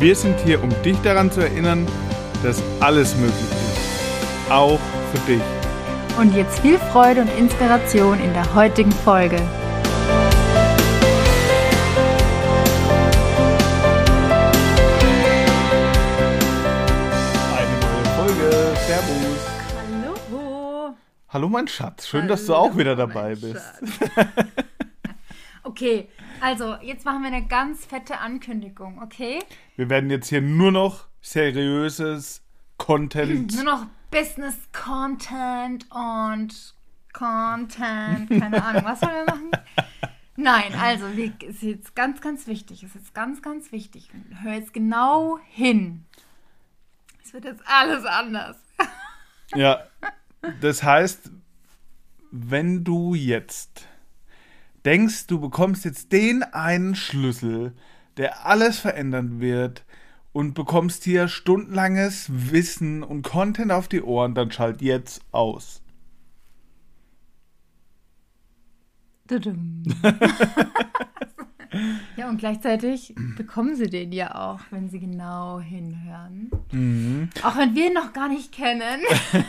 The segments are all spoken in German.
Wir sind hier, um dich daran zu erinnern, dass alles möglich ist. Auch für dich. Und jetzt viel Freude und Inspiration in der heutigen Folge. Eine neue Folge. Servus. Hallo. Hallo mein Schatz, schön, dass du auch wieder dabei bist. Okay, also jetzt machen wir eine ganz fette Ankündigung, okay? Wir werden jetzt hier nur noch seriöses Content. Nur noch Business Content und Content, keine Ahnung, was sollen wir machen? Nein, also wir, ist jetzt ganz, ganz wichtig, ist jetzt ganz, ganz wichtig. Hör jetzt genau hin. Es wird jetzt alles anders. Ja, das heißt, wenn du jetzt denkst, du bekommst jetzt den einen Schlüssel, der alles verändern wird und bekommst hier stundenlanges Wissen und Content auf die Ohren, dann schalt jetzt aus. Ja, und gleichzeitig bekommen sie den ja auch, wenn sie genau hinhören. Auch wenn wir ihn noch gar nicht kennen.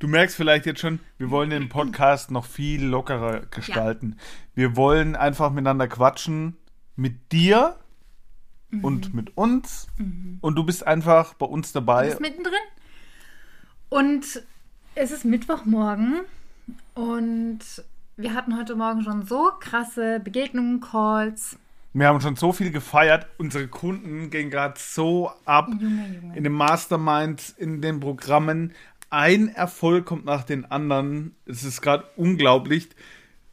Du merkst vielleicht jetzt schon, wir wollen den Podcast noch viel lockerer gestalten. Wir wollen einfach miteinander quatschen, mit dir und mit uns. Und du bist einfach bei uns Du dabei. bist mittendrin. Und es ist Mittwochmorgen und wir hatten heute Morgen schon so krasse Begegnungen, Calls. Wir haben schon so viel gefeiert. Unsere Kunden gehen gerade so ab Junge, Junge. in den Masterminds, in den Programmen. Ein Erfolg kommt nach den anderen. Es ist gerade unglaublich.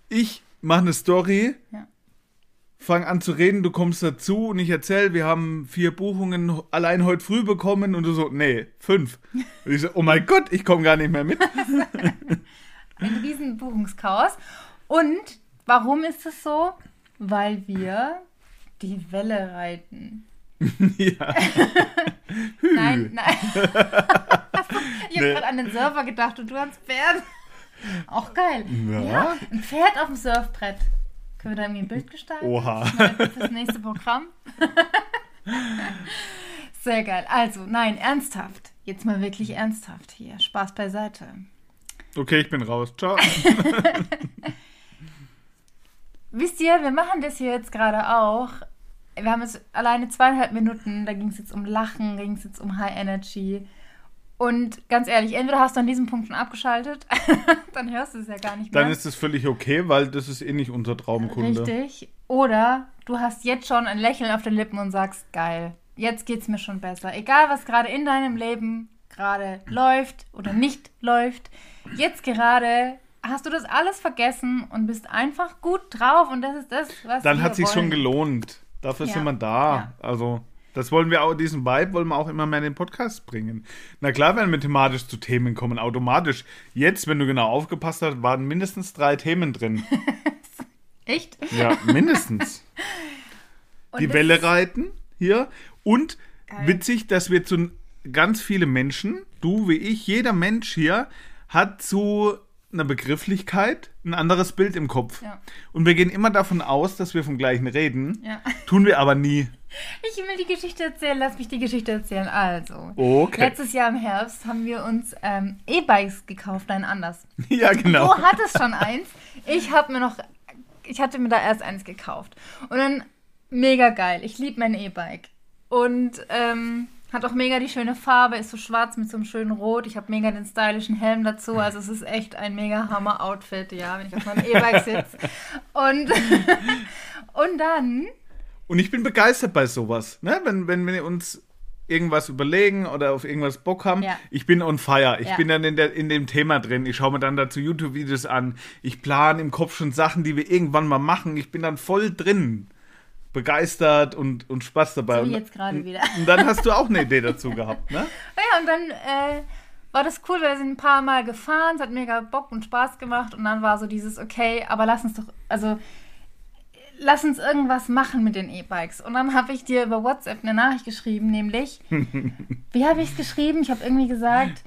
Ich mache eine Story, Ja. fange an zu reden, du kommst dazu und ich erzähle, wir haben vier Buchungen allein heute früh bekommen und du so, nee, fünf. Und ich so, oh mein Gott, ich komme gar nicht mehr mit. Ein riesen Buchungschaos. Und warum ist es so? Weil wir die Welle reiten. ja. Nein, nein. ich habe Nee. gerade an den Surfer gedacht und du ans Pferd. Auch geil. Ja. ein Pferd auf dem Surfbrett. Können wir da irgendwie ein Bild gestalten? Oha. Fürs nächste Programm. Sehr geil. Also, nein, ernsthaft. Jetzt mal wirklich ernsthaft hier. Spaß beiseite. Okay, ich bin raus. Ciao. Wisst ihr, wir machen das hier jetzt gerade auch. Wir haben jetzt alleine zweieinhalb Minuten. Da ging es jetzt um Lachen, ging es jetzt um High Energy. Und ganz ehrlich, entweder hast du an diesem Punkt schon abgeschaltet, dann hörst du es ja gar nicht mehr. Dann ist es völlig okay, weil das ist eh nicht unser Traumkunde. Richtig. Oder du hast jetzt schon ein Lächeln auf den Lippen und sagst, geil, jetzt geht's mir schon besser. Egal, was gerade in deinem Leben gerade läuft oder nicht läuft, jetzt gerade hast du das alles vergessen und bist einfach gut drauf und das ist das, was Dann hat sich schon gelohnt. Dafür Ja. sind wir da. Also, das wollen wir auch, diesen Vibe wollen wir auch immer mehr in den Podcast bringen. Na klar, wenn wir thematisch zu Themen kommen, automatisch. Jetzt, wenn du genau aufgepasst hast, waren mindestens drei Themen drin. Echt? Ja, mindestens. Die Welle reiten hier. Und Geil. witzig, dass wir zu ganz viele Menschen, du wie ich, jeder Mensch hier hat zu einer Begrifflichkeit ein anderes Bild im Kopf. Ja. Und wir gehen immer davon aus, dass wir vom gleichen reden. Ja. Tun wir aber nie. Ich will die Geschichte erzählen, lass mich die Geschichte erzählen. Also, Okay. letztes Jahr im Herbst haben wir uns ähm, E-Bikes gekauft, nein, anders. Ja, genau. Du hattest schon eins. Ich habe mir noch, ich hatte mir da erst eins gekauft. Und dann mega geil. Ich liebe mein E-Bike. Und ähm, hat auch mega die schöne Farbe, ist so schwarz mit so einem schönen Rot. Ich habe mega den stylischen Helm dazu. Also es ist echt ein mega Hammer-Outfit, ja, wenn ich auf meinem E-Bike sitze. Und, und dann Und ich bin begeistert bei sowas. Ne? Wenn, wenn wir uns irgendwas überlegen oder auf irgendwas Bock haben, Ja. ich bin on fire. Ich Ja. bin dann in, der, in dem Thema drin. Ich schaue mir dann dazu YouTube-Videos an. Ich plane im Kopf schon Sachen, die wir irgendwann mal machen. Ich bin dann voll drin. Begeistert und, und Spaß dabei. So und, jetzt gerade wieder. Und dann hast du auch eine Idee dazu gehabt, ne? Ja, und dann äh, war das cool, wir sind ein paar Mal gefahren, es hat mega Bock und Spaß gemacht und dann war so dieses, okay, aber lass uns doch, also lass uns irgendwas machen mit den E-Bikes. Und dann habe ich dir über WhatsApp eine Nachricht geschrieben, nämlich, wie habe ich es geschrieben? Ich habe irgendwie gesagt,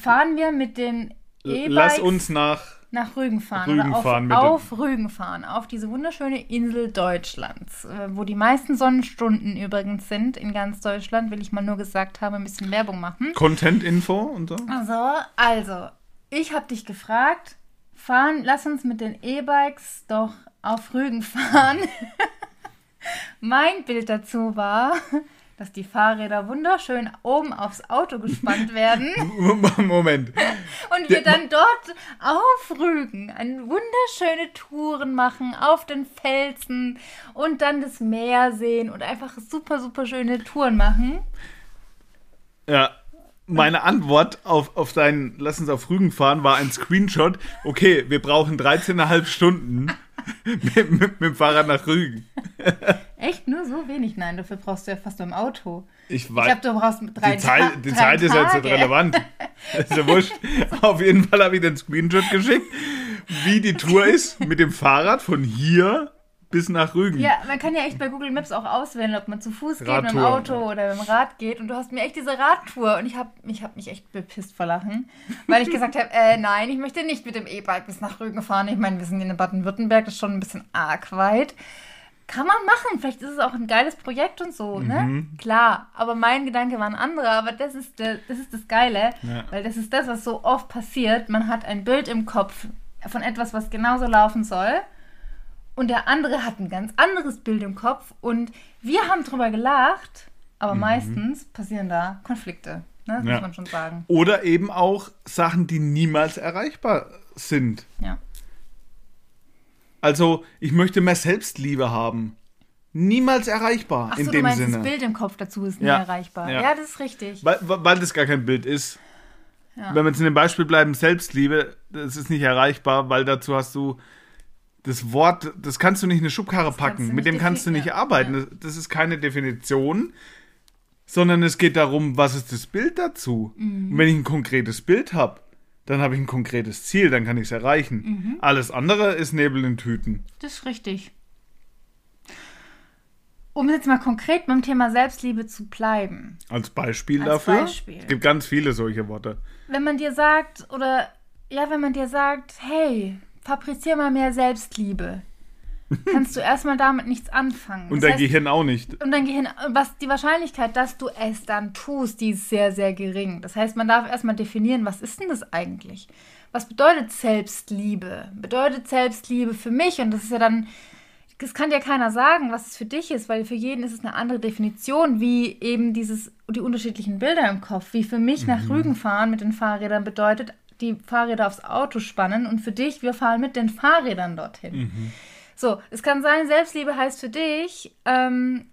fahren wir mit den E-Bikes Lass uns nach. Nach Rügen fahren Rügen oder fahren auf, auf Rügen fahren, auf diese wunderschöne Insel Deutschlands, äh, wo die meisten Sonnenstunden übrigens sind in ganz Deutschland, will ich mal nur gesagt haben, ein bisschen Werbung machen. Content-Info und so. Also, also, ich habe dich gefragt, fahren, lass uns mit den E-Bikes doch auf Rügen fahren. mein Bild dazu war, dass die Fahrräder wunderschön oben aufs Auto gespannt werden Moment. und wir dann dort auf Rügen eine wunderschöne Touren machen auf den Felsen und dann das Meer sehen und einfach super, super schöne Touren machen. Ja. Meine Antwort auf, auf deinen Lass uns auf Rügen fahren war ein Screenshot. Okay, wir brauchen 13,5 Stunden mit, mit, mit dem Fahrrad nach Rügen. Echt? Nur so wenig? Nein, dafür brauchst du ja fast nur im Auto. Ich Ich weiß. glaube, du brauchst drei die Zeit, die drei Zeit ist jetzt nicht relevant. ist ja wurscht. Auf jeden Fall habe ich den Screenshot geschickt, wie die Tour ist mit dem Fahrrad von hier bis nach Rügen. Ja, man kann ja echt bei Google Maps auch auswählen, ob man zu Fuß geht, mit dem Radtour, Auto oder mit dem Rad geht. Und du hast mir echt diese Radtour und ich habe ich hab mich echt bepisst vor Lachen, weil ich gesagt habe, äh, nein, ich möchte nicht mit dem E-Bike bis nach Rügen fahren. Ich meine, wir sind in Baden-Württemberg, das ist schon ein bisschen arg weit. Kann man machen, vielleicht ist es auch ein geiles Projekt und so, ne? Mhm. Klar, aber mein Gedanke war ein anderer, aber das ist, der, das, ist das Geile, Ja. weil das ist das, was so oft passiert. Man hat ein Bild im Kopf von etwas, was genauso laufen soll und der andere hat ein ganz anderes Bild im Kopf und wir haben drüber gelacht, aber meistens passieren da Konflikte, ne? Das Mhm. Ja. muss man schon sagen. Oder eben auch Sachen, die niemals erreichbar sind. Ja. Also, ich möchte mehr Selbstliebe haben. Niemals erreichbar Ach in so, du dem meinst, Sinne. das Bild im Kopf dazu ist nie Ja. erreichbar. Ja. Ja. das ist richtig. Weil, weil das gar kein Bild ist. Ja. Wenn wir jetzt in dem Beispiel bleiben, Selbstliebe, das ist nicht erreichbar, weil dazu hast du das Wort, das kannst du nicht in eine Schubkarre kannst packen. du Mit nicht dem kannst du nicht arbeiten. Das, das ist keine Definition, sondern es geht darum, was ist das Bild dazu. Mhm. Und wenn ich ein konkretes Bild habe, dann habe ich ein konkretes Ziel, dann kann ich es erreichen. Mhm. Alles andere ist Nebel in Tüten. Das ist richtig. Um jetzt mal konkret beim Thema Selbstliebe zu bleiben. Als Beispiel Als dafür. Beispiel. Es gibt ganz viele solche Worte. Wenn man dir sagt, oder ja, wenn man dir sagt, hey, fabrizier mal mehr Selbstliebe, kannst du erstmal damit nichts anfangen. Und Das dein heißt, Gehirn auch nicht. Und dein Gehirn, was die Wahrscheinlichkeit, dass du es dann tust, die ist sehr, sehr gering. Das heißt, man darf erstmal definieren, was ist denn das eigentlich? Was bedeutet Selbstliebe? Bedeutet Selbstliebe für mich? Und das ist ja dann, das kann dir keiner sagen, was es für dich ist, weil für jeden ist es eine andere Definition, wie eben dieses, die unterschiedlichen Bilder im Kopf. Wie für mich nach Rügen fahren mit den Fahrrädern bedeutet, die Fahrräder aufs Auto spannen und für dich, wir fahren mit den Fahrrädern dorthin. So, es kann sein, Selbstliebe heißt für dich, ähm,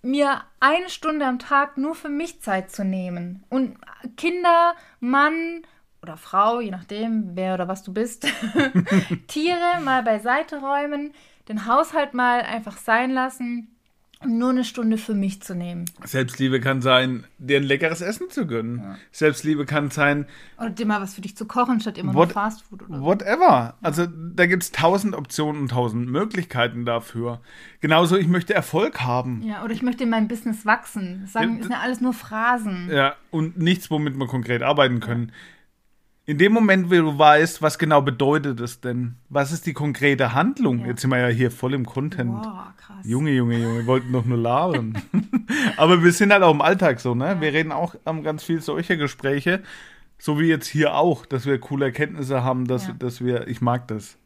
mir eine Stunde am Tag nur für mich Zeit zu nehmen. Und Kinder, Mann oder Frau, je nachdem, wer oder was du bist, Tiere mal beiseite räumen, den Haushalt mal einfach sein lassen nur eine Stunde für mich zu nehmen. Selbstliebe kann sein, dir ein leckeres Essen zu gönnen. Selbstliebe kann sein, Oder dir mal was für dich zu kochen, statt immer What- nur Fastfood oder so. whatever. Also da gibt es tausend Optionen und tausend Möglichkeiten dafür. Genauso, ich möchte Erfolg haben. Ja, oder ich möchte in meinem Business wachsen. Das sagen, Ja, ist ja alles nur Phrasen. Ja, und nichts, womit wir konkret arbeiten können. In dem Moment, wo du weißt, was genau bedeutet es denn? Was ist die konkrete Handlung? Ja. Jetzt sind wir ja hier voll im Content. Boah, krass. Junge, Junge, Junge, wir wollten doch nur labern. Aber wir sind halt auch im Alltag so, ne? Wir reden auch ähm, ganz viel solcher Gespräche, so wie jetzt hier auch, dass wir coole Erkenntnisse haben, dass, Ja. dass wir, ich mag das.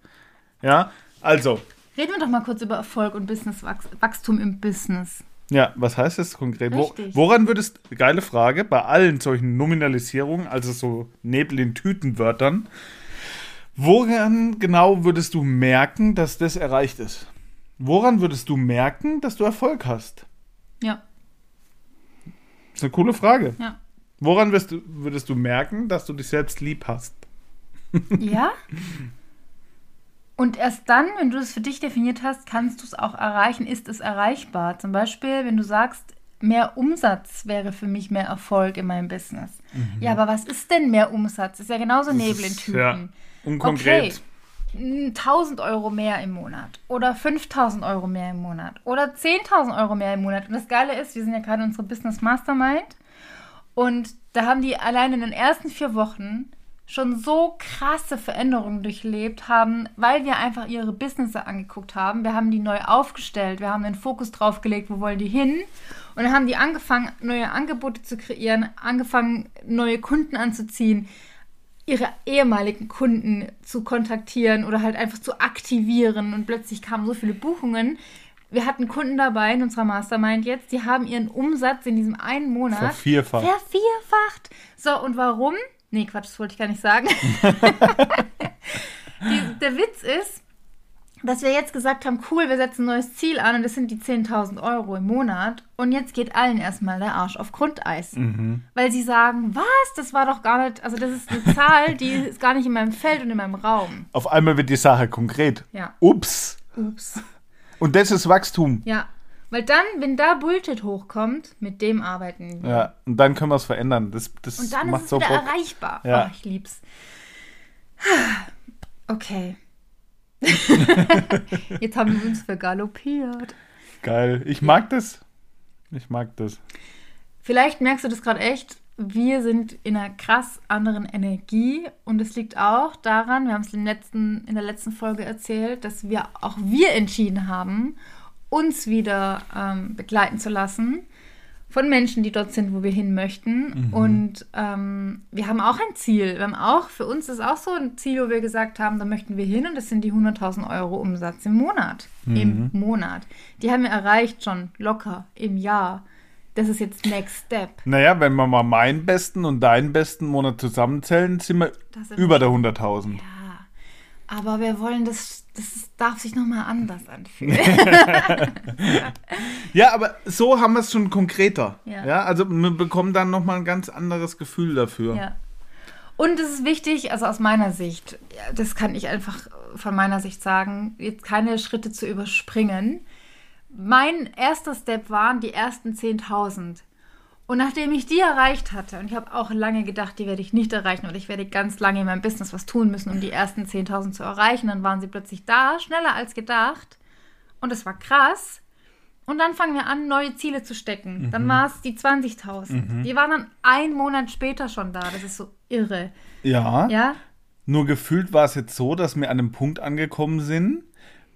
Ja, also, Reden wir doch mal kurz über Erfolg und Businesswachstum im Business. Ja, was heißt das konkret? Wo, woran würdest, geile Frage, bei allen solchen Nominalisierungen, also so Nebel in Tütenwörtern, woran genau würdest du merken, dass das erreicht ist? Woran würdest du merken, dass du Erfolg hast? Ja, Das ist eine coole Frage. ja. Woran du, würdest du merken, dass du dich selbst lieb hast? Ja? Und erst dann, wenn du es für dich definiert hast, kannst du es auch erreichen, ist es erreichbar. Zum Beispiel, wenn du sagst, mehr Umsatz wäre für mich mehr Erfolg in meinem Business. Ja, aber was ist denn mehr Umsatz? Ist ja genauso Nebel in Tüten. ja, unkonkret. Okay, 1000 Euro mehr im Monat oder 5000 Euro mehr im Monat oder 10.000 Euro mehr im Monat. Und das Geile ist, wir sind ja gerade in unserer Business Mastermind und da haben die allein in den ersten vier Wochen schon so krasse Veränderungen durchlebt haben, weil wir einfach ihre Businesses angeguckt haben. Wir haben die neu aufgestellt, wir haben den Fokus drauf gelegt, wo wollen die hin? Und dann haben die angefangen, neue Angebote zu kreieren, angefangen, neue Kunden anzuziehen, ihre ehemaligen Kunden zu kontaktieren oder halt einfach zu aktivieren. Und plötzlich kamen so viele Buchungen. Wir hatten Kunden dabei in unserer Mastermind jetzt, die haben ihren Umsatz in diesem einen Monat Vervierfacht. vervierfacht. So, und warum? Nee, Quatsch, das wollte ich gar nicht sagen. die, der Witz ist, dass wir jetzt gesagt haben, cool, wir setzen ein neues Ziel an und das sind die 10.000 Euro im Monat. Und jetzt geht allen erstmal der Arsch auf Grundeis. Weil sie sagen, was, das war doch gar nicht, also das ist eine Zahl, die ist gar nicht in meinem Feld und in meinem Raum. Auf einmal wird die Sache konkret. Ja. Ups. Ups. Und das ist Wachstum. Ja. Weil dann, wenn da Bullshit hochkommt, mit dem arbeiten wir. Ja, und dann können wir es verändern. Das, das Und dann macht ist es so wieder Bock. erreichbar. Ja. Oh, ich lieb's. Okay. Jetzt haben wir uns vergaloppiert. Geil. Ich mag das. Ich mag das. Vielleicht merkst du das gerade echt. Wir sind in einer krass anderen Energie und es liegt auch daran, wir haben es in der letzten Folge erzählt, dass wir auch wir entschieden haben, uns wieder ähm, begleiten zu lassen von Menschen, die dort sind, wo wir hin möchten. Und ähm, wir haben auch ein Ziel. Wir haben auch, für uns ist auch so ein Ziel, wo wir gesagt haben, da möchten wir hin und das sind die 100.000 Euro Umsatz im Monat. Im Monat. Die haben wir erreicht schon locker im Jahr. Das ist jetzt Next Step. Naja, wenn wir mal meinen besten und deinen besten Monat zusammenzählen, sind wir über der 100.000. Ja, aber wir wollen das, das darf sich nochmal anders anfühlen. Ja, aber so haben wir es schon konkreter. Ja. Ja. also wir bekommen dann nochmal ein ganz anderes Gefühl dafür. ja. Und es ist wichtig, also aus meiner Sicht, das kann ich einfach von meiner Sicht sagen, jetzt keine Schritte zu überspringen. Mein erster Step waren die ersten 10.000. Und nachdem ich die erreicht hatte, und ich habe auch lange gedacht, die werde ich nicht erreichen oder ich werde ganz lange in meinem Business was tun müssen, um die ersten 10.000 zu erreichen, dann waren sie plötzlich da, schneller als gedacht. Und es war krass. Und dann fangen wir an, neue Ziele zu stecken. Dann war es die 20.000. Die waren dann einen Monat später schon da. Das ist so irre. Ja, Ja? nur gefühlt war es jetzt so, dass wir an einem Punkt angekommen sind,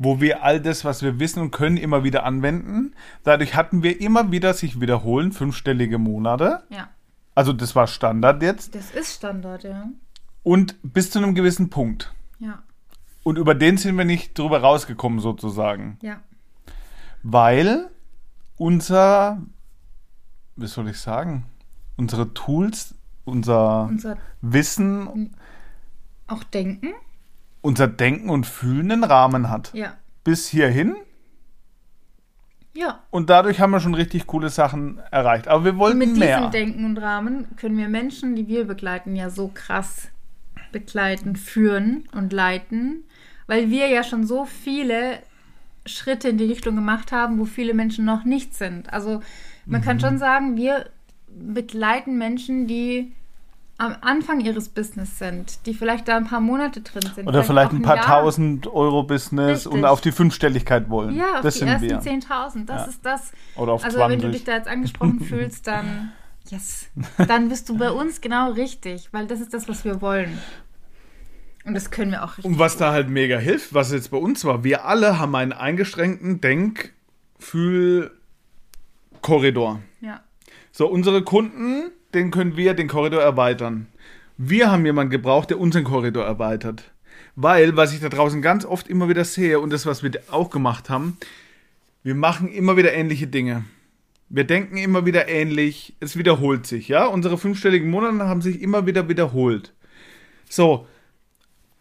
wo wir all das, was wir wissen und können, immer wieder anwenden. Dadurch hatten wir immer wieder sich wiederholen, fünfstellige Monate. Ja. Also das war Standard jetzt. Das ist Standard, ja. Und bis zu einem gewissen Punkt. Ja. Und über den sind wir nicht drüber rausgekommen, sozusagen. Ja. Weil unser, wie soll ich sagen, unsere Tools, unser Unser Wissen, auch Denken. Unser Denken und Fühlen einen Rahmen hat. Ja. Bis hierhin. Ja. Und dadurch haben wir schon richtig coole Sachen erreicht. Aber wir Und wollten mit mehr. diesem Denken und Rahmen können wir Menschen, die wir begleiten, ja so krass begleiten, führen und leiten, weil wir ja schon so viele Schritte in die Richtung gemacht haben, wo viele Menschen noch nicht sind. Also man Mhm. kann schon sagen, wir begleiten Menschen, die am Anfang ihres Business sind, die vielleicht da ein paar Monate drin sind. Oder vielleicht auch ein paar Jahr. tausend Euro Business Richtig. und auf die Fünfstelligkeit wollen. Ja, auf das die sind ersten wir. 10.000. Das Ja. ist das. Oder auf also 20. wenn du dich da jetzt angesprochen fühlst, dann yes, dann bist du bei uns genau richtig, weil das ist das, was wir wollen. Und das können wir auch richtig. Und was da halt mega hilft, was jetzt bei uns war, wir alle haben einen eingeschränkten Denk-, Fühl-, Korridor. Ja, So, unsere Kunden, den können wir den Korridor erweitern. Wir haben jemanden gebraucht, der unseren Korridor erweitert. Weil, was ich da draußen ganz oft immer wieder sehe und das, was wir auch gemacht haben, wir machen immer wieder ähnliche Dinge. Wir denken immer wieder ähnlich, es wiederholt sich, ja? Unsere fünfstelligen Monate haben sich immer wieder wiederholt. So.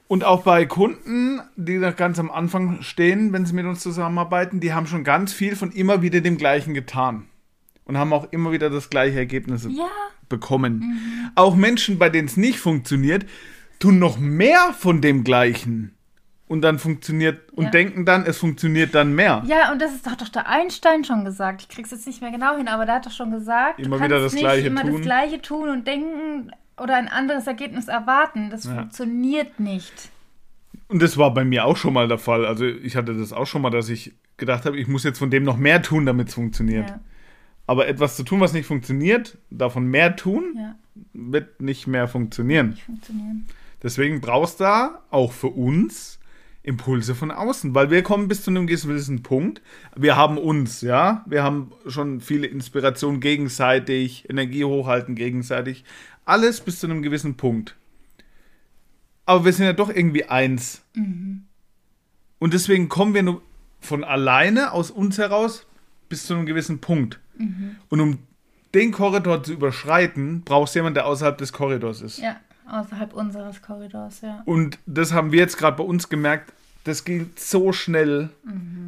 Und auch bei Kunden, die noch ganz am Anfang stehen, wenn sie mit uns zusammenarbeiten, die haben schon ganz viel von immer wieder dem Gleichen getan. Und haben auch immer wieder das gleiche Ergebnis ja, bekommen. Auch Menschen, bei denen es nicht funktioniert, tun noch mehr von dem Gleichen und dann funktioniert und Ja. denken dann, es funktioniert dann mehr. Ja, und das ist doch, doch der Einstein schon gesagt. Ich krieg's jetzt nicht mehr genau hin, aber der hat doch schon gesagt, Immer du wieder das nicht Gleiche immer tun. das Gleiche tun und denken oder ein anderes Ergebnis erwarten. Das Ja. funktioniert nicht. Und das war bei mir auch schon mal der Fall. Also ich hatte das auch schon mal, dass ich gedacht habe, ich muss jetzt von dem noch mehr tun, damit es funktioniert. Ja, Aber etwas zu tun, was nicht funktioniert, davon mehr tun, ja, wird nicht mehr funktionieren. nicht funktionieren. Deswegen brauchst du da auch für uns Impulse von außen, weil wir kommen bis zu einem gewissen Punkt. Wir haben uns, ja, wir haben schon viele Inspirationen gegenseitig, Energie hochhalten gegenseitig, alles bis zu einem gewissen Punkt. Aber wir sind ja doch irgendwie eins. Und deswegen kommen wir nur von alleine aus uns heraus bis zu einem gewissen Punkt. Und um den Korridor zu überschreiten, brauchst du jemanden, der außerhalb des Korridors ist. Ja, außerhalb unseres Korridors, ja. Und das haben wir jetzt gerade bei uns gemerkt, das geht so schnell.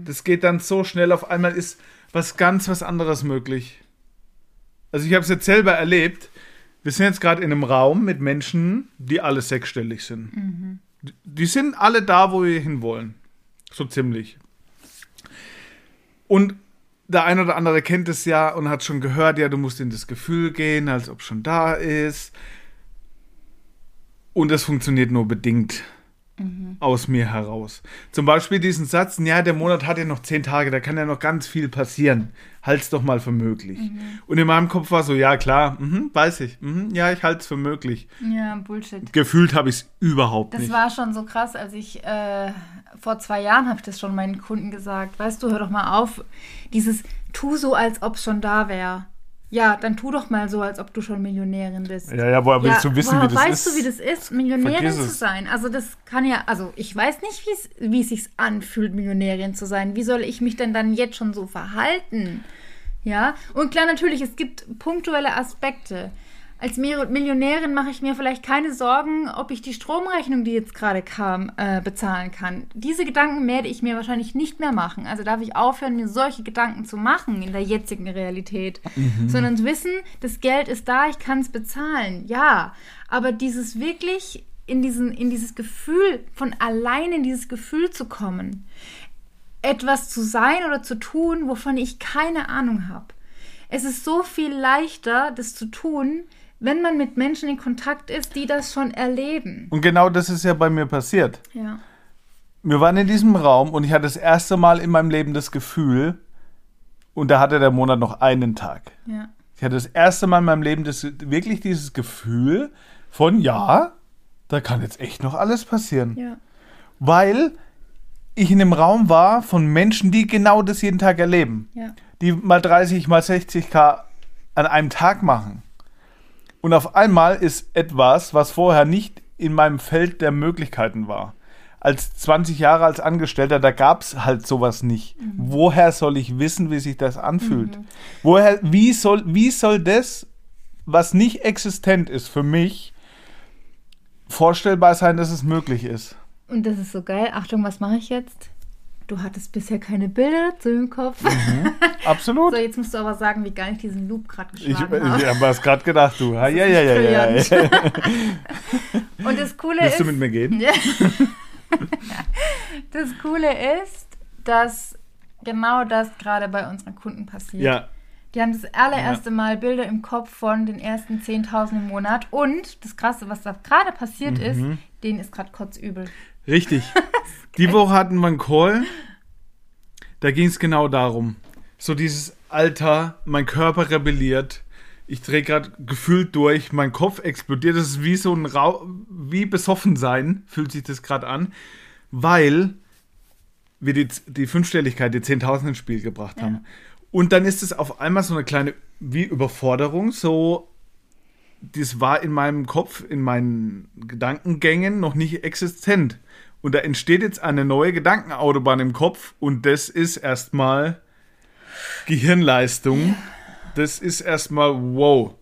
Das geht dann so schnell. Auf einmal ist was ganz was anderes möglich. Also ich habe es jetzt selber erlebt. Wir sind jetzt gerade in einem Raum mit Menschen, die alle sechsstellig sind. Die- Die sind alle da, wo wir hinwollen. So ziemlich. Und der eine oder andere kennt es ja und hat schon gehört, ja, du musst in das Gefühl gehen, als ob schon da ist. Und das funktioniert nur bedingt aus mir heraus. Zum Beispiel diesen Satz, ja, der Monat hat ja noch zehn Tage, da kann ja noch ganz viel passieren. Halt's doch mal für möglich. Und in meinem Kopf war so, ja klar, mhm, weiß ich, mhm, ja, ich halte es für möglich. Ja, Bullshit. Gefühlt habe ich es überhaupt Das nicht. war schon so krass, als ich äh, vor zwei Jahren habe ich das schon meinen Kunden gesagt. Weißt du, hör doch mal auf, dieses tu so, als ob es schon da wäre. Ja, dann tu doch mal so, als ob du schon Millionärin bist. ja, ja, woher willst du wissen, woher wie das weißt ist? du, wie das ist, Millionärin zu sein? Also das kann ja, also ich weiß nicht, wie es sich anfühlt, Millionärin zu sein. Wie soll ich mich denn dann jetzt schon so verhalten? Ja, und klar, natürlich, es gibt punktuelle Aspekte. Als Millionärin mache ich mir vielleicht keine Sorgen, ob ich die Stromrechnung, die jetzt gerade kam, äh, bezahlen kann. Diese Gedanken werde ich mir wahrscheinlich nicht mehr machen. Also darf ich aufhören, mir solche Gedanken zu machen in der jetzigen Realität. Sondern wissen, das Geld ist da, ich kann es bezahlen. Ja, aber dieses wirklich in, diesen, in dieses Gefühl, von allein in dieses Gefühl zu kommen, etwas zu sein oder zu tun, wovon ich keine Ahnung habe. Es ist so viel leichter, das zu tun, wenn man mit Menschen in Kontakt ist, die das schon erleben. Und genau das ist ja bei mir passiert. Ja. Wir waren in diesem Raum und ich hatte das erste Mal in meinem Leben das Gefühl, und da hatte der Monat noch einen Tag. Ja. Ich hatte das erste Mal in meinem Leben das, wirklich dieses Gefühl von, ja, da kann jetzt echt noch alles passieren. Ja. Weil ich in einem Raum war von Menschen, die genau das jeden Tag erleben. Ja. Die mal 30, mal 60k an einem Tag machen. Und auf einmal ist etwas, was vorher nicht in meinem Feld der Möglichkeiten war. Als 20 Jahre als Angestellter, da gab es halt sowas nicht. Woher soll ich wissen, wie sich das anfühlt? Woher, wie soll, wie soll das, was nicht existent ist für mich, vorstellbar sein, dass es möglich ist? Und das ist so geil. Achtung, was mache ich jetzt? Du hattest bisher keine Bilder dazu im Kopf. Absolut. So, jetzt musst du aber sagen, wie geil ich diesen Loop gerade Ich, ich geschlagen habe. habe es gerade gedacht, du. Ja, ja, ja, ja, ja. Und das Coole Willst ist. du mit mir gehen? Ja. das Coole ist, dass genau das gerade bei unseren Kunden passiert. Ja, Die haben das allererste Mal Bilder im Kopf von den ersten 10.000 im Monat. Und das Krasse, was da gerade passiert ist, Mhm. denen ist gerade kotzübel. Richtig. Die Woche hatten wir einen Call. Da ging es genau darum. So dieses Alter, mein Körper rebelliert. Ich drehe gerade gefühlt durch, mein Kopf explodiert. Das ist wie so ein Rau wie besoffen sein, fühlt sich das gerade an, weil wir die, die Fünfstelligkeit, die 10.000 ins Spiel gebracht haben. Und dann ist es auf einmal so eine kleine, wie Überforderung, so, das war in meinem Kopf, in meinen Gedankengängen noch nicht existent. Und da entsteht jetzt eine neue Gedankenautobahn im Kopf und das ist erstmal Gehirnleistung. Das ist erstmal wow.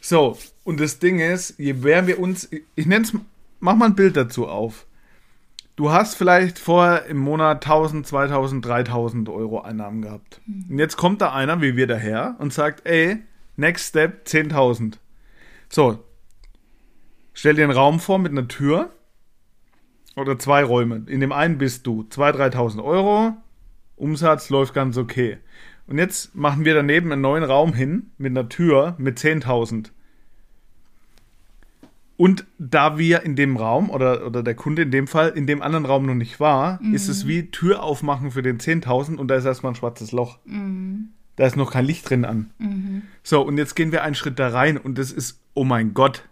So, und das Ding ist, je mehr wir uns, ich nenne es, mach mal ein Bild dazu auf. Du hast vielleicht vorher im Monat 1000, 2000, 3000 Euro Einnahmen gehabt. Und jetzt kommt da einer, wie wir daher, und sagt, ey, next step 10.000. So, stell dir einen Raum vor mit einer Tür oder zwei Räume. In dem einen bist du 2.000, 3.000 Euro, Umsatz läuft ganz okay. Und jetzt machen wir daneben einen neuen Raum hin mit einer Tür mit 10.000. Und da wir in dem Raum oder, oder der Kunde in dem Fall in dem anderen Raum noch nicht war, ist es wie Tür aufmachen für den 10.000 und da ist erstmal ein schwarzes Loch. Da ist noch kein Licht drin an. So, und jetzt gehen wir einen Schritt da rein und das ist, oh mein Gott,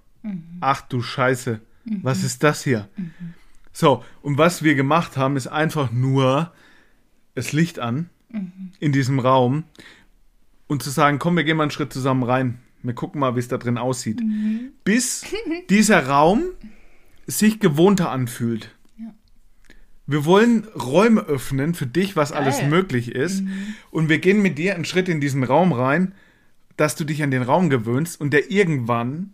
ach du Scheiße, was ist das hier? So, und was wir gemacht haben, ist einfach nur das Licht an in diesem Raum und zu sagen, komm, wir gehen mal einen Schritt zusammen rein. Wir gucken mal, wie es da drin aussieht. Bis dieser Raum sich gewohnter anfühlt. Wir wollen Räume öffnen für dich, was alles Geil. möglich ist. Und wir gehen mit dir einen Schritt in diesen Raum rein, dass du dich an den Raum gewöhnst und der irgendwann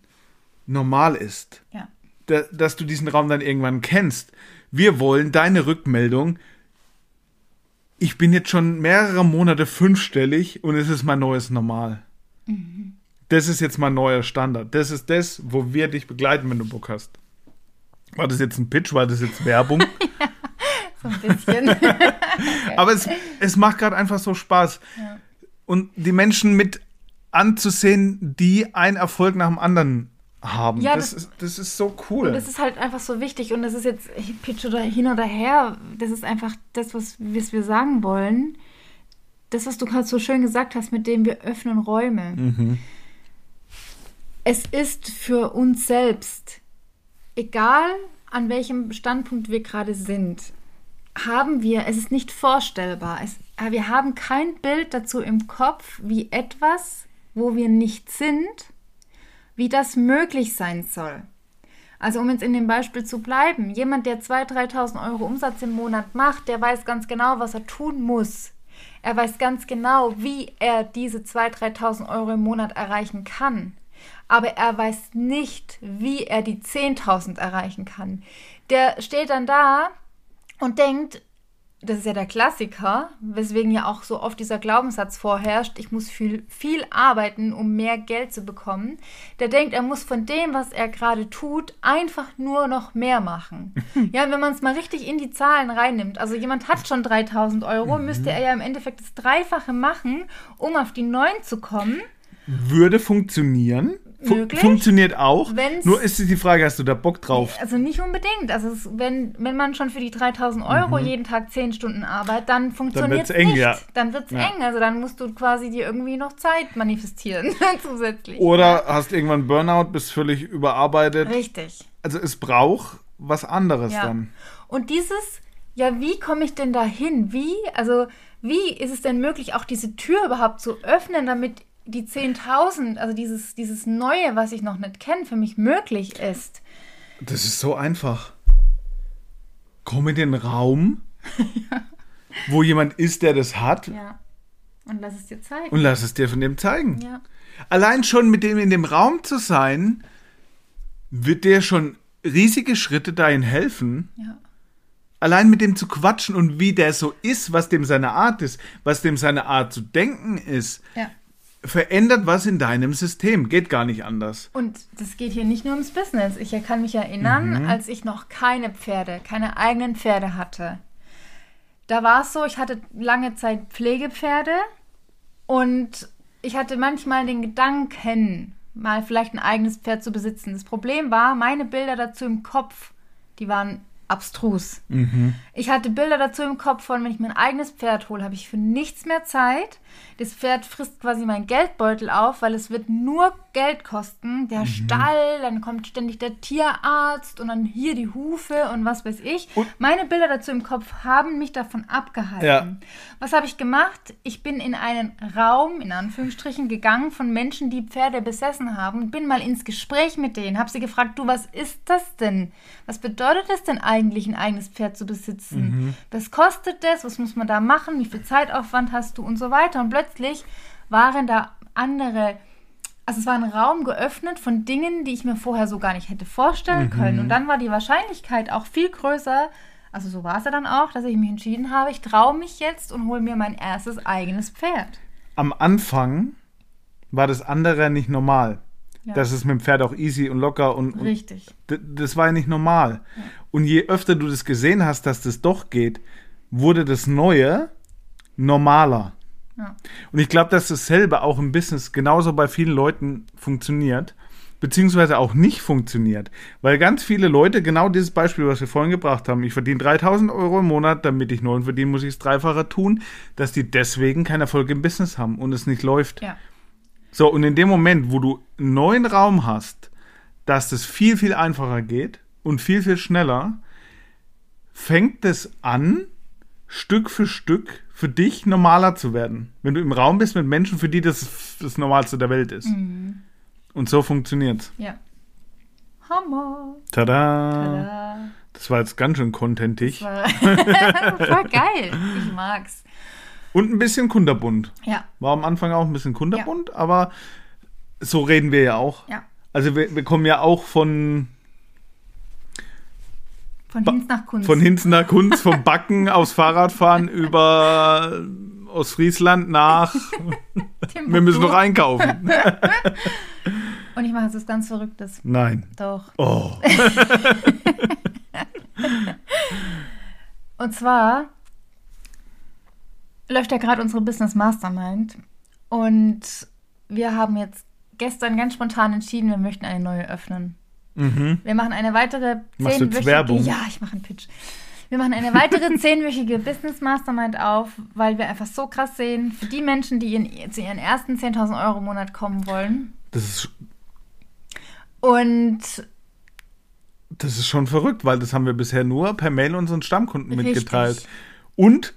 normal ist. Ja. Da, dass du diesen Raum dann irgendwann kennst. Wir wollen deine Rückmeldung. Ich bin jetzt schon mehrere Monate fünfstellig und es ist mein neues Normal. Das ist jetzt mein neuer Standard. Das ist das, wo wir dich begleiten, wenn du Bock hast. War das jetzt ein Pitch? War das jetzt Werbung? So ein bisschen. Aber es, es macht gerade einfach so Spaß. Und die Menschen mit anzusehen, die einen Erfolg nach dem anderen haben. Ja, das, das- ist, das ist so cool. Und das ist halt einfach so wichtig. Und das ist jetzt Pitch oder hin oder her. Das ist einfach das, was, was wir sagen wollen. Das, was du gerade so schön gesagt hast, mit dem wir öffnen Räume. Mhm. Es ist für uns selbst, egal an welchem Standpunkt wir gerade sind, haben wir, es ist nicht vorstellbar. Es, wir haben kein Bild dazu im Kopf, wie etwas, wo wir nicht sind, wie das möglich sein soll. Also um jetzt in dem Beispiel zu bleiben, jemand, der 2.000, 3.000 Euro Umsatz im Monat macht, der weiß ganz genau, was er tun muss. Er weiß ganz genau, wie er diese 2.000, 3.000 Euro im Monat erreichen kann. Aber er weiß nicht, wie er die 10.000 erreichen kann. Der steht dann da und denkt, das ist ja der Klassiker, weswegen ja auch so oft dieser Glaubenssatz vorherrscht, ich muss viel, viel arbeiten, um mehr Geld zu bekommen. Der denkt, er muss von dem, was er gerade tut, einfach nur noch mehr machen. ja, wenn man es mal richtig in die Zahlen reinnimmt, also jemand hat schon 3000 Euro, müsste er ja im Endeffekt das Dreifache machen, um auf die 9 zu kommen. Würde funktionieren. Möglich. funktioniert auch. Wenn's- Nur ist die Frage, hast du da Bock drauf? Also nicht unbedingt. Also es, wenn, wenn man schon für die 3000 Euro jeden Tag 10 Stunden arbeitet, dann funktioniert es nicht. ja. Dann wird es Ja. eng. Also dann musst du quasi dir irgendwie noch Zeit manifestieren zusätzlich. Oder hast irgendwann Burnout, bist völlig überarbeitet. Richtig. Also es braucht was anderes Ja. dann. Und dieses, ja, wie komme ich denn da hin? Wie, also wie ist es denn möglich, auch diese Tür überhaupt zu öffnen, damit die 10.000, also dieses, dieses Neue, was ich noch nicht kenne, für mich möglich ist? Das ist so einfach. Komm in den Raum, wo jemand ist, der das hat, Ja. Und lass es dir zeigen. und lass es dir von dem zeigen. ja. Allein schon mit dem in dem Raum zu sein, wird dir schon riesige Schritte dahin helfen. Ja. Allein mit dem zu quatschen und wie der so ist, was dem seine Art ist, was dem seine Art zu denken ist, Ja. Verändert was in deinem System. Geht gar nicht anders. Und das geht hier nicht nur ums Business. Ich kann mich erinnern, als ich noch keine Pferde, keine eigenen Pferde hatte. Da war es so, ich hatte lange Zeit Pflegepferde und ich hatte manchmal den Gedanken, mal vielleicht ein eigenes Pferd zu besitzen. Das Problem war, meine Bilder dazu im Kopf, die waren abstrus. Ich hatte Bilder dazu im Kopf von, wenn ich mir ein eigenes Pferd hole, habe ich für nichts mehr Zeit. Das Pferd frisst quasi meinen Geldbeutel auf, weil es wird nur Geld kosten. Der Stall, dann kommt ständig der Tierarzt und dann hier die Hufe und was weiß ich. Und- Meine Bilder dazu im Kopf haben mich davon abgehalten. Ja. Was habe ich gemacht? Ich bin in einen Raum, in Anführungsstrichen, gegangen von Menschen, die Pferde besessen haben und bin mal ins Gespräch mit denen, habe sie gefragt, du, was ist das denn? Was bedeutet es denn eigentlich, ein eigenes Pferd zu besitzen? Was kostet das? Was muss man da machen? Wie viel Zeitaufwand hast du und so weiter? Und plötzlich waren da andere also es war ein Raum geöffnet von Dingen, die ich mir vorher so gar nicht hätte vorstellen können. Und dann war die Wahrscheinlichkeit auch viel größer, also so war es ja dann auch, dass ich mich entschieden habe, ich traue mich jetzt und hole mir mein erstes eigenes Pferd. Am Anfang war das andere nicht normal. Ja. Das ist mit dem Pferd auch easy und locker und, und Richtig. Das war ja nicht normal. Und je öfter du das gesehen hast, dass das doch geht, wurde das Neue normaler. Ja. Und ich glaube, dass dasselbe auch im Business genauso bei vielen Leuten funktioniert, beziehungsweise auch nicht funktioniert. Weil ganz viele Leute, genau dieses Beispiel, was wir vorhin gebracht haben, ich verdiene 3000 Euro im Monat, damit ich neun verdiene, muss ich es dreifacher tun, dass die deswegen keinen Erfolg im Business haben und es nicht läuft. Ja. So, und in dem Moment, wo du einen neuen Raum hast, dass das viel, viel einfacher geht und viel, viel schneller, fängt es an, Stück für Stück für dich normaler zu werden. Wenn du im Raum bist mit Menschen, für die das das Normalste der Welt ist. Und so funktioniert's. Ja. Hammer. Tada! Tada. Das war jetzt ganz schön contentig. War, war geil. Ich mag's. Und ein bisschen kunderbunt. Ja. War am Anfang auch ein bisschen kunderbunt, aber so reden wir ja auch. Ja. Also wir, wir kommen ja auch von Von Hinz nach Kunst. Von Hinz nach Kunst, vom Backen aufs Fahrradfahren über aus Friesland nach. Wir müssen noch einkaufen. Und ich mache jetzt was ganz Verrücktes. Nein. Doch. Oh. Und zwar läuft ja gerade unsere Business Mastermind. Und wir haben jetzt gestern ganz spontan entschieden, wir möchten eine neue öffnen. Mhm. Wir machen eine weitere Machst du jetzt zehnwöchige. Werbung? Ja, ich mache einen Pitch. Wir machen eine weitere zehnwöchige Business Mastermind auf, weil wir einfach so krass sehen, für die Menschen, die in, zu ihren ersten 10.000 Euro im Monat kommen wollen. Das ist, Und das ist schon verrückt, weil das haben wir bisher nur per Mail unseren Stammkunden Richtig. mitgeteilt. Und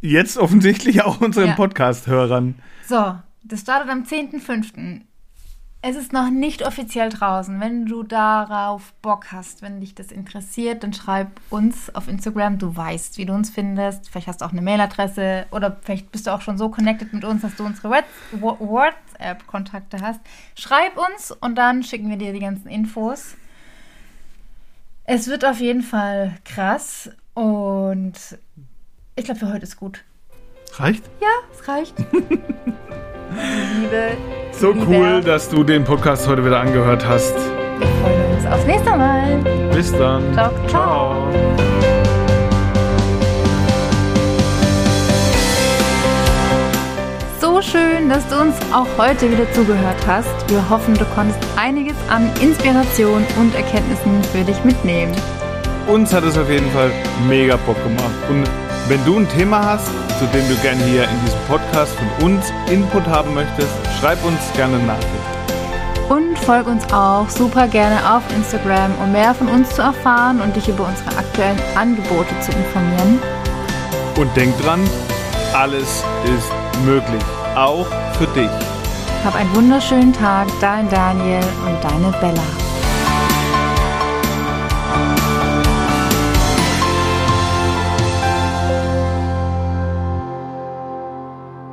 jetzt offensichtlich auch unseren Ja. Podcast-Hörern. So, das startet am 10.05. Es ist noch nicht offiziell draußen. Wenn du darauf Bock hast, wenn dich das interessiert, dann schreib uns auf Instagram. Du weißt, wie du uns findest. Vielleicht hast du auch eine Mailadresse oder vielleicht bist du auch schon so connected mit uns, dass du unsere Whats- Wha- WhatsApp-Kontakte hast. Schreib uns und dann schicken wir dir die ganzen Infos. Es wird auf jeden Fall krass und ich glaube, für heute ist gut. Reicht? Ja, es reicht. Liebe, So Lieber. cool, dass du den Podcast heute wieder angehört hast. wir freuen uns aufs nächste Mal. Bis dann. Ciao, ciao. So schön, dass du uns auch heute wieder zugehört hast. Wir hoffen, du konntest einiges an Inspiration und Erkenntnissen für dich mitnehmen. Uns hat es auf jeden Fall mega Bock gemacht. Und wenn du ein Thema hast, zu dem du gerne hier in diesem Podcast von uns Input haben möchtest, schreib uns gerne eine Nachricht. Und folg uns auch super gerne auf Instagram, um mehr von uns zu erfahren und dich über unsere aktuellen Angebote zu informieren. Und denk dran, alles ist möglich. Auch für dich. Hab einen wunderschönen Tag, dein Daniel und deine Bella.